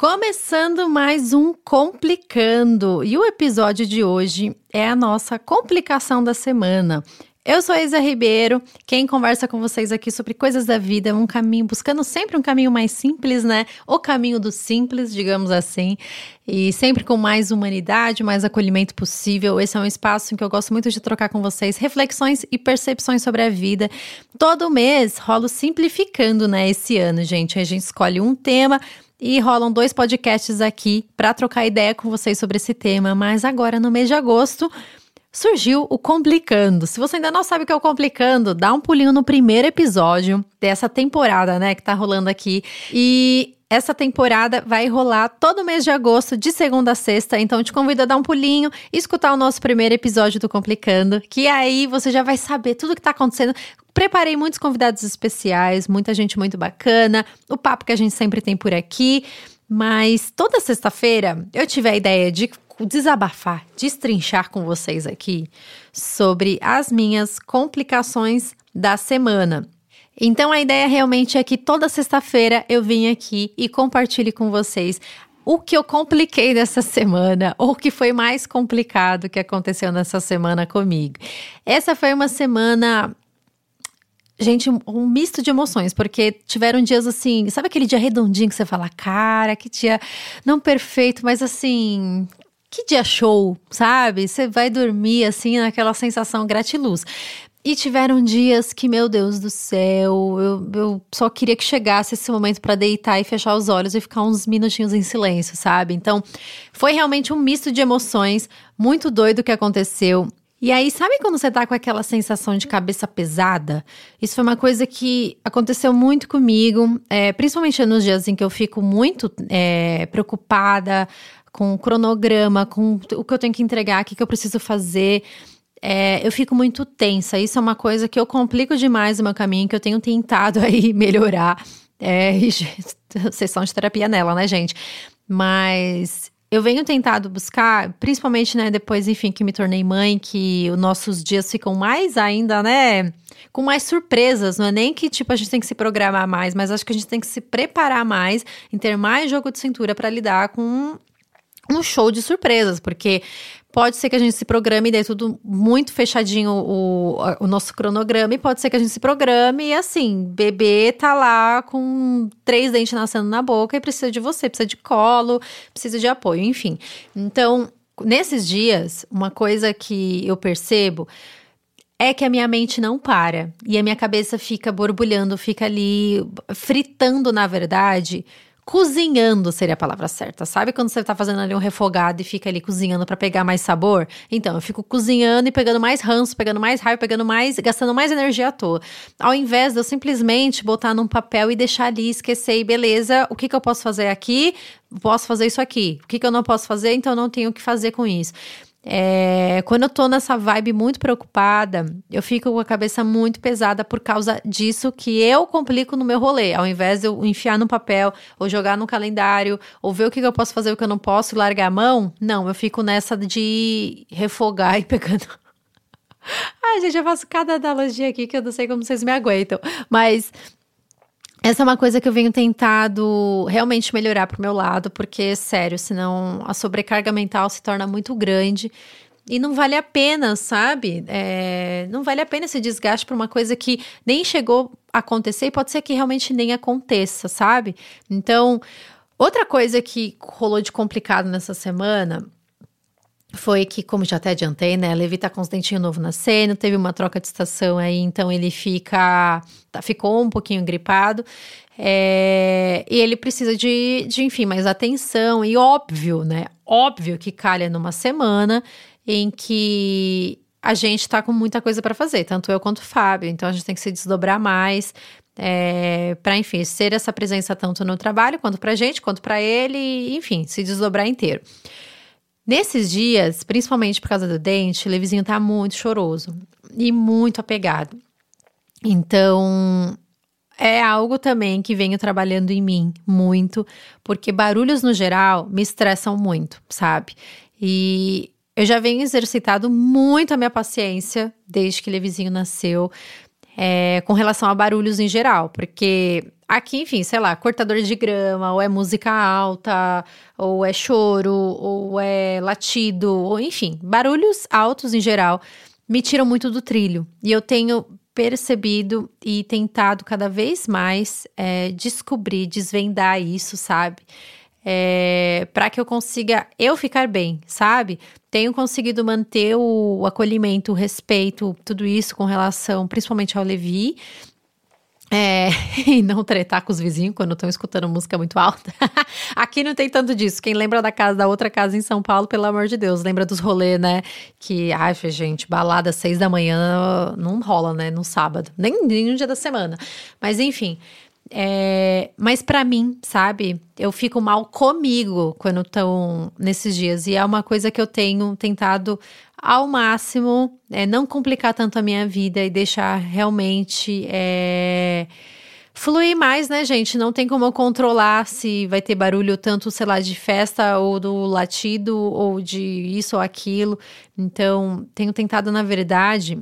Começando mais um Complicando. E o episódio de hoje é a nossa complicação da semana. Eu sou Isa Ribeiro, quem conversa com vocês aqui sobre coisas da vida, um caminho, buscando sempre um caminho mais simples, né? O caminho do simples, digamos assim, e sempre com mais humanidade, mais acolhimento possível. Esse é um espaço em que eu gosto muito de trocar com vocês reflexões e percepções sobre a vida. Todo mês rolo simplificando, né? Esse ano, gente. A gente escolhe um tema e rolam dois podcasts aqui para trocar ideia com vocês sobre esse tema. Mas agora, no mês de agosto, surgiu o Complicando. Se você ainda não sabe o que é o Complicando, dá um pulinho no primeiro episódio dessa temporada, né, que tá rolando aqui. E essa temporada vai rolar todo mês de agosto, de segunda a sexta. Então, te convido a dar um pulinho escutar o nosso primeiro episódio do Complicando, que aí você já vai saber tudo o que tá acontecendo. Preparei muitos convidados especiais, muita gente muito bacana, o papo que a gente sempre tem por aqui. Mas toda sexta-feira eu tive a ideia de desabafar, destrinchar com vocês aqui sobre as minhas complicações da semana. Então a ideia realmente é que toda sexta-feira eu venho aqui e compartilhe com vocês o que eu compliquei dessa semana, ou o que foi mais complicado que aconteceu nessa semana comigo. Essa foi uma semana gente, um, misto de emoções, porque tiveram dias assim, sabe aquele dia redondinho que você fala, cara, que dia não perfeito, mas assim, que dia show, sabe? Você vai dormir assim naquela sensação gratiluz. E tiveram dias que, meu Deus do céu, eu, eu só queria que chegasse esse momento para deitar e fechar os olhos e ficar uns minutinhos em silêncio, sabe? Então, foi realmente um misto de emoções, muito doido que aconteceu. E aí, sabe quando você tá com aquela sensação de cabeça pesada? Isso foi uma coisa que aconteceu muito comigo, é, principalmente nos dias em que eu fico muito é, preocupada, com o cronograma, com o que eu tenho que entregar, o que, que eu preciso fazer. É, eu fico muito tensa. Isso é uma coisa que eu complico demais o meu caminho, que eu tenho tentado aí melhorar. É, sessão de terapia nela, né, gente? Mas eu venho tentado buscar, principalmente, né, depois, enfim, que me tornei mãe, que os nossos dias ficam mais ainda, né, com mais surpresas. Não é nem que, tipo, a gente tem que se programar mais, mas acho que a gente tem que se preparar mais em ter mais jogo de cintura para lidar com um show de surpresas, porque pode ser que a gente se programe e dê tudo muito fechadinho o, o nosso cronograma, e pode ser que a gente se programe e assim, bebê tá lá com três dentes nascendo na boca e precisa de você, precisa de colo, precisa de apoio, enfim. Então, nesses dias, uma coisa que eu percebo é que a minha mente não para e a minha cabeça fica borbulhando, fica ali fritando, na verdade, cozinhando seria a palavra certa. Sabe quando você tá fazendo ali um refogado e fica ali cozinhando para pegar mais sabor? Então, eu fico cozinhando e pegando mais ranço, pegando mais raiva, pegando mais, gastando mais energia à toa. Ao invés de eu simplesmente botar num papel e deixar ali, esquecer e beleza, o que que eu posso fazer aqui? Posso fazer isso aqui. O que que eu não posso fazer? Então, eu não tenho o que fazer com isso. É, quando eu tô nessa vibe muito preocupada, eu fico com a cabeça muito pesada por causa disso que eu complico no meu rolê. Ao invés de eu enfiar no papel, ou jogar no calendário, ou ver o que eu posso fazer, o que eu não posso, largar a mão, não, eu fico nessa de refogar e pegando. Ai, gente, eu faço cada analogia aqui que eu não sei como vocês me aguentam. Mas essa é uma coisa que eu venho tentado realmente melhorar pro meu lado, porque, sério, senão a sobrecarga mental se torna muito grande e não vale a pena, sabe? É, não vale a pena esse desgaste por uma coisa que nem chegou a acontecer e pode ser que realmente nem aconteça, sabe? Então, outra coisa que rolou de complicado nessa semana foi que, como já até adiantei, né? Levi tá com os dentinhos novos nascendo, teve uma troca de estação aí, então ele fica. Tá, ficou um pouquinho gripado. É, e ele precisa de, de, enfim, mais atenção. E óbvio, né? Óbvio que calha numa semana em que a gente tá com muita coisa para fazer, tanto eu quanto o Fábio. Então a gente tem que se desdobrar mais. É, para enfim ser essa presença tanto no trabalho quanto para gente quanto para ele enfim se desdobrar inteiro Nesses dias, principalmente por causa do dente, o Levizinho tá muito choroso e muito apegado. Então, é algo também que venho trabalhando em mim muito, porque barulhos no geral me estressam muito, sabe? E eu já venho exercitado muito a minha paciência desde que Levizinho nasceu. É, com relação a barulhos em geral, porque aqui, enfim, sei lá, cortador de grama, ou é música alta, ou é choro, ou é latido, ou enfim, barulhos altos em geral me tiram muito do trilho. E eu tenho percebido e tentado cada vez mais é, descobrir, desvendar isso, sabe? É, para que eu consiga eu ficar bem, sabe? Tenho conseguido manter o, acolhimento, o respeito, tudo isso com relação principalmente ao Levi é, e não tretar com os vizinhos quando estão escutando música muito alta. Aqui não tem tanto disso. Quem lembra da casa da outra casa em São Paulo, pelo amor de Deus, lembra dos rolês, né? Que, ai, gente, balada às seis da manhã não rola, né? No sábado, nem, nem no dia da semana. Mas enfim. É, mas para mim, sabe, eu fico mal comigo quando estão nesses dias. E é uma coisa que eu tenho tentado ao máximo, é, não complicar tanto a minha vida e deixar realmente é, fluir mais, né, gente? Não tem como eu controlar se vai ter barulho tanto, sei lá, de festa ou do latido ou de isso ou aquilo. Então, tenho tentado, na verdade,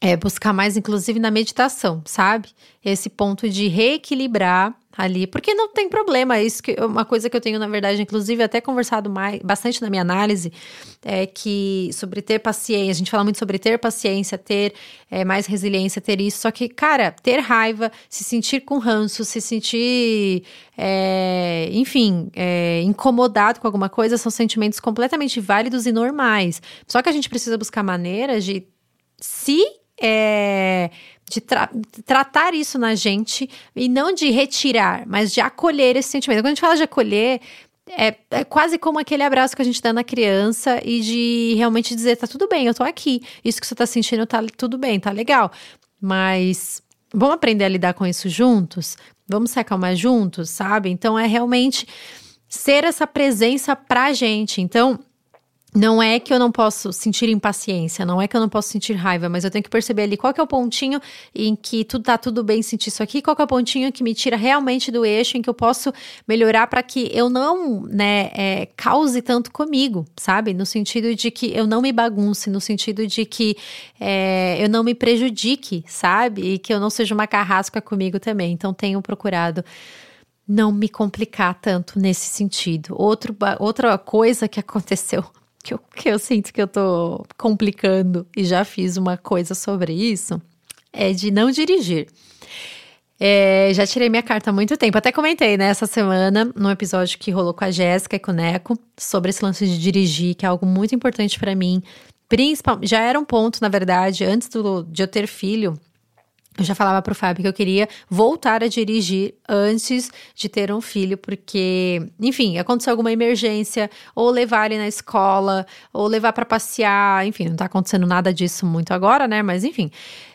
é buscar mais, inclusive, na meditação, sabe? Esse ponto de reequilibrar ali, porque não tem problema, é isso uma coisa que eu tenho na verdade, inclusive até conversado mais bastante na minha análise, é que sobre ter paciência, a gente fala muito sobre ter paciência, ter é, mais resiliência, ter isso, só que, cara, ter raiva, se sentir com ranço, se sentir, é, enfim, é, incomodado com alguma coisa, são sentimentos completamente válidos e normais. Só que a gente precisa buscar maneiras de se é, de tra tratar isso na gente e não de retirar, mas de acolher esse sentimento. Quando a gente fala de acolher, é, é, quase como aquele abraço que a gente dá na criança e de realmente dizer: tá tudo bem, eu tô aqui. Isso que você tá sentindo tá tudo bem, tá legal. Mas vamos aprender a lidar com isso juntos? Vamos se acalmar juntos, sabe? Então é realmente ser essa presença pra gente. Então, não é que eu não posso sentir impaciência, não é que eu não posso sentir raiva, mas eu tenho que perceber ali qual que é o pontinho em que tudo tá tudo bem sentir isso aqui, qual que é o pontinho que me tira realmente do eixo, em que eu posso melhorar para que eu não, né, é, cause tanto comigo, sabe? No sentido de que eu não me bagunce, no sentido de que é, eu não me prejudique, sabe? E que eu não seja uma carrasca comigo também. Então tenho procurado não me complicar tanto nesse sentido. Outro, outra coisa que aconteceu que eu, que eu sinto que eu tô complicando e já fiz uma coisa sobre isso, é de não dirigir. É, já tirei minha carta há muito tempo. Até comentei né, semana, num episódio que rolou com a Jéssica e com o Neco, sobre esse lance de dirigir, que é algo muito importante para mim. Principal, já era um ponto, na verdade, antes do, de eu ter filho, eu já falava pro Fábio que eu queria voltar a dirigir antes de ter um filho, porque, enfim, aconteceu alguma emergência, ou levar ele na escola, ou levar para passear, enfim, não tá acontecendo nada disso muito agora, né? Mas enfim,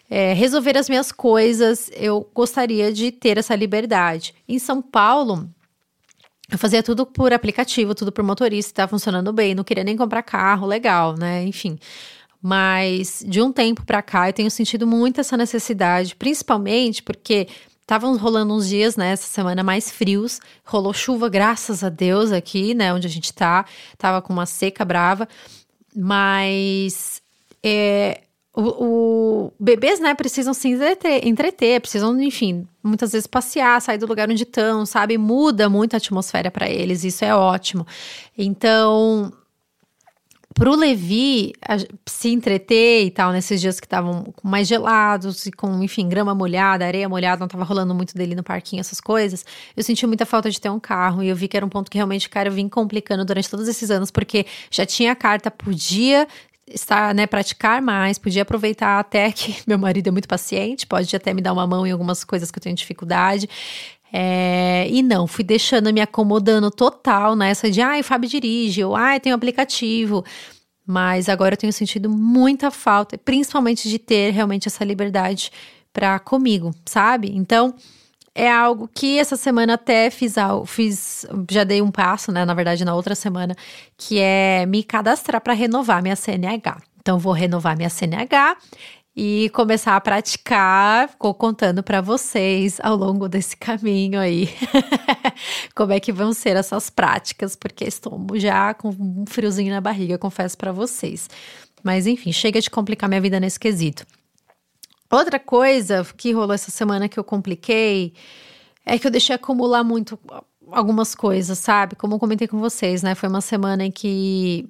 é, resolver as minhas coisas, eu gostaria de ter essa liberdade. Em São Paulo, eu fazia tudo por aplicativo, tudo por motorista, tá funcionando bem, não queria nem comprar carro, legal, né? Enfim. Mas de um tempo para cá eu tenho sentido muito essa necessidade, principalmente porque estavam rolando uns dias, né, essa semana mais frios, rolou chuva, graças a Deus, aqui, né, onde a gente tá, tava com uma seca brava, mas é, o, o, bebês, né, precisam se entreter, entreter, precisam, enfim, muitas vezes passear, sair do lugar onde estão, sabe, muda muito a atmosfera para eles, isso é ótimo. Então, Pro Levi se entreter e tal, nesses dias que estavam mais gelados e com, enfim, grama molhada, areia molhada, não tava rolando muito dele no parquinho, essas coisas, eu senti muita falta de ter um carro e eu vi que era um ponto que realmente, cara, eu vim complicando durante todos esses anos, porque já tinha carta, podia estar, né, praticar mais, podia aproveitar até que meu marido é muito paciente, pode até me dar uma mão em algumas coisas que eu tenho dificuldade. É, e não, fui deixando, me acomodando total nessa de, ai, ah, o Fábio dirige, ou ai, ah, tem um aplicativo. Mas agora eu tenho sentido muita falta, principalmente de ter realmente essa liberdade para comigo, sabe? Então, é algo que essa semana até fiz, fiz, já dei um passo, né? Na verdade, na outra semana, que é me cadastrar para renovar minha CNH. Então, vou renovar minha CNH e começar a praticar, ficou contando para vocês ao longo desse caminho aí como é que vão ser essas práticas, porque estou já com um friozinho na barriga, confesso para vocês. Mas enfim, chega de complicar minha vida nesse quesito. Outra coisa que rolou essa semana que eu compliquei é que eu deixei acumular muito algumas coisas, sabe? Como eu comentei com vocês, né? Foi uma semana em que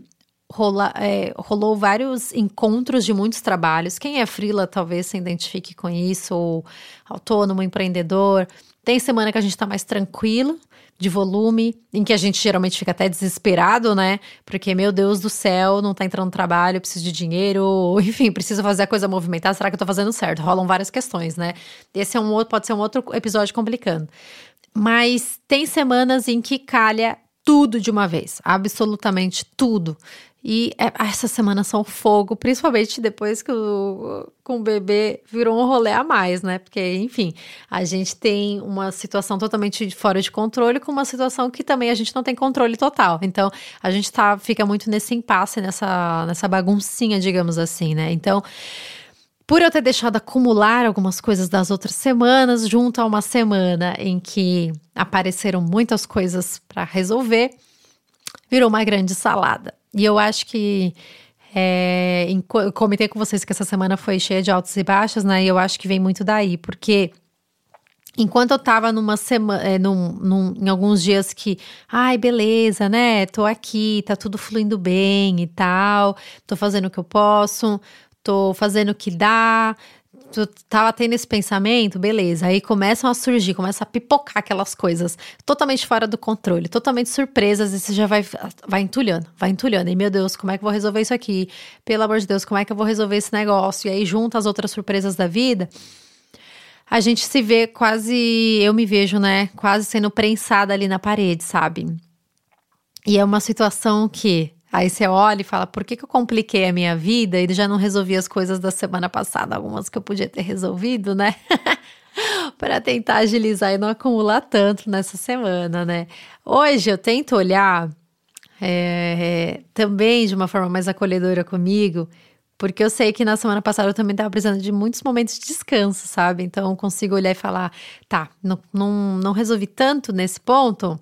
rola, é, rolou vários encontros de muitos trabalhos. Quem é frila talvez se identifique com isso, ou autônomo, empreendedor. Tem semana que a gente tá mais tranquilo, de volume, em que a gente geralmente fica até desesperado, né? Porque, meu Deus do céu, não tá entrando trabalho, preciso de dinheiro, enfim, preciso fazer a coisa movimentar, será que eu tô fazendo certo? Rolam várias questões, né? Esse é um outro, pode ser um outro episódio complicando. Mas tem semanas em que calha tudo de uma vez, absolutamente tudo. E é, essa semana são fogo, principalmente depois que o, com o bebê virou um rolê a mais, né? Porque, enfim, a gente tem uma situação totalmente fora de controle com uma situação que também a gente não tem controle total. Então, a gente tá, fica muito nesse impasse, nessa, nessa baguncinha, digamos assim, né? Então, por eu ter deixado acumular algumas coisas das outras semanas, junto a uma semana em que apareceram muitas coisas para resolver, virou uma grande salada. E eu acho que. É, em, comentei com vocês que essa semana foi cheia de altos e baixos, né? E eu acho que vem muito daí, porque enquanto eu tava numa semana, é, num, num, em alguns dias que, ai, beleza, né? Tô aqui, tá tudo fluindo bem e tal, tô fazendo o que eu posso, tô fazendo o que dá, tu tava tendo esse pensamento, beleza. Aí começam a surgir, começa a pipocar aquelas coisas totalmente fora do controle, totalmente surpresas, e você já vai, vai entulhando, vai entulhando. E meu Deus, como é que eu vou resolver isso aqui? Pelo amor de Deus, como é que eu vou resolver esse negócio? E aí, junto as outras surpresas da vida, a gente se vê quase, eu me vejo, né, quase sendo prensada ali na parede, sabe? E é uma situação que Aí você olha e fala: por que, que eu compliquei a minha vida e já não resolvi as coisas da semana passada, algumas que eu podia ter resolvido, né? para tentar agilizar e não acumular tanto nessa semana, né? Hoje eu tento olhar é, também de uma forma mais acolhedora comigo, porque eu sei que na semana passada eu também estava precisando de muitos momentos de descanso, sabe? Então eu consigo olhar e falar: tá, não, não, não resolvi tanto nesse ponto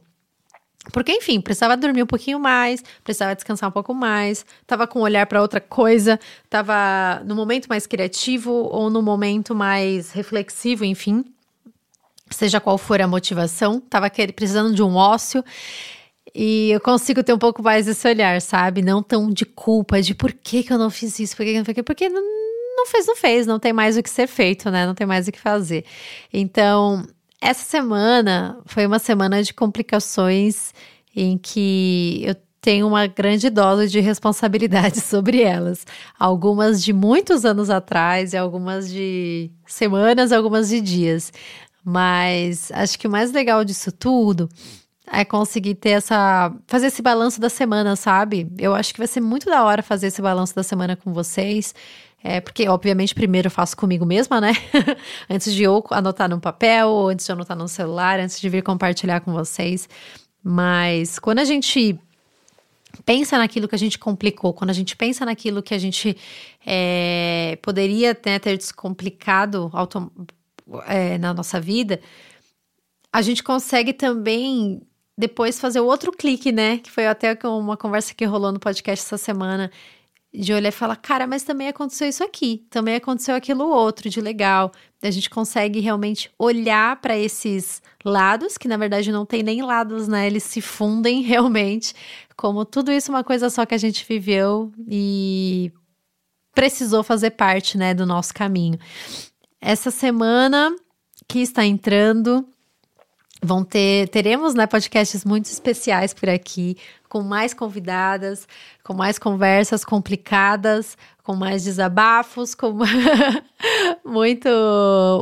porque, enfim, precisava dormir um pouquinho mais, precisava descansar um pouco mais, tava com um olhar para outra coisa, tava no momento mais criativo ou no momento mais reflexivo, enfim. Seja qual for a motivação, tava precisando de um ócio. E eu consigo ter um pouco mais esse olhar, sabe? Não tão de culpa, de por que, que eu não fiz isso, por que, que não fiz porque não, não fez, não fez, não tem mais o que ser feito, né? Não tem mais o que fazer. Então, essa semana foi uma semana de complicações em que eu tenho uma grande dose de responsabilidade sobre elas. Algumas de muitos anos atrás e algumas de semanas, algumas de dias. Mas acho que o mais legal disso tudo é conseguir ter essa. fazer esse balanço da semana, sabe? Eu acho que vai ser muito da hora fazer esse balanço da semana com vocês. É, porque, obviamente, primeiro eu faço comigo mesma, né? antes de eu anotar num papel, antes de eu anotar no celular, antes de vir compartilhar com vocês. Mas quando a gente pensa naquilo que a gente complicou, quando a gente pensa naquilo que a gente é, poderia né, ter descomplicado é, na nossa vida, a gente consegue também depois fazer o outro clique, né? Que foi até uma conversa que rolou no podcast essa semana de olhar e falar, cara, mas também aconteceu isso aqui, também aconteceu aquilo outro de legal. A gente consegue realmente olhar para esses lados, que na verdade não tem nem lados, né? Eles se fundem realmente, como tudo isso uma coisa só que a gente viveu e precisou fazer parte, né, do nosso caminho. Essa semana que está entrando, vão ter teremos né podcasts muito especiais por aqui com mais convidadas, com mais conversas complicadas, com mais desabafos, com muito,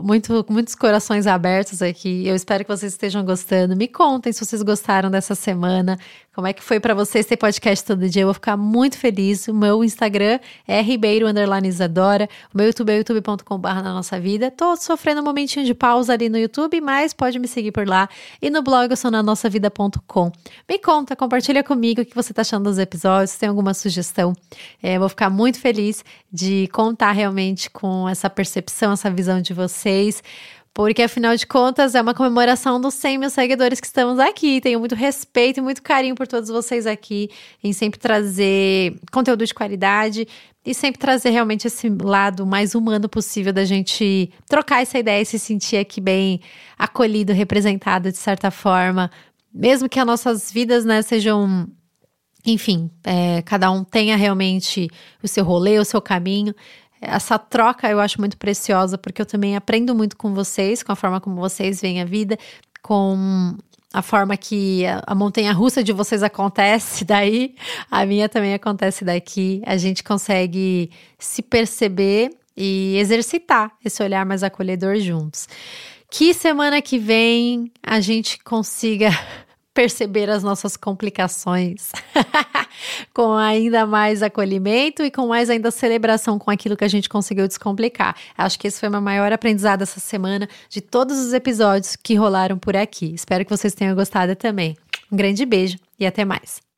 muito, muitos corações abertos aqui. Eu espero que vocês estejam gostando. Me contem se vocês gostaram dessa semana. Como é que foi para vocês ter podcast todo dia? Eu vou ficar muito feliz. O meu Instagram é ribeiro. O meu YouTube é youtube.com.br na nossa vida. Tô sofrendo um momentinho de pausa ali no YouTube, mas pode me seguir por lá. E no blog eu sou na nossavida.com. Me conta, compartilha comigo o que você tá achando dos episódios, se tem alguma sugestão. É, vou ficar muito feliz de contar realmente com essa percepção, essa visão de vocês porque afinal de contas é uma comemoração dos 100 mil seguidores que estamos aqui. Tenho muito respeito e muito carinho por todos vocês aqui, em sempre trazer conteúdo de qualidade e sempre trazer realmente esse lado mais humano possível da gente trocar essa ideia e se sentir aqui bem acolhido, representado de certa forma, mesmo que as nossas vidas né, sejam enfim, é, cada um tenha realmente o seu rolê, o seu caminho. Essa troca eu acho muito preciosa, porque eu também aprendo muito com vocês, com a forma como vocês veem a vida, com a forma que a, a montanha russa de vocês acontece daí, a minha também acontece daqui. A gente consegue se perceber e exercitar esse olhar mais acolhedor juntos. Que semana que vem a gente consiga perceber as nossas complicações com ainda mais acolhimento e com mais ainda celebração com aquilo que a gente conseguiu descomplicar. Acho que esse foi meu maior aprendizado essa semana de todos os episódios que rolaram por aqui. Espero que vocês tenham gostado também. Um grande beijo e até mais.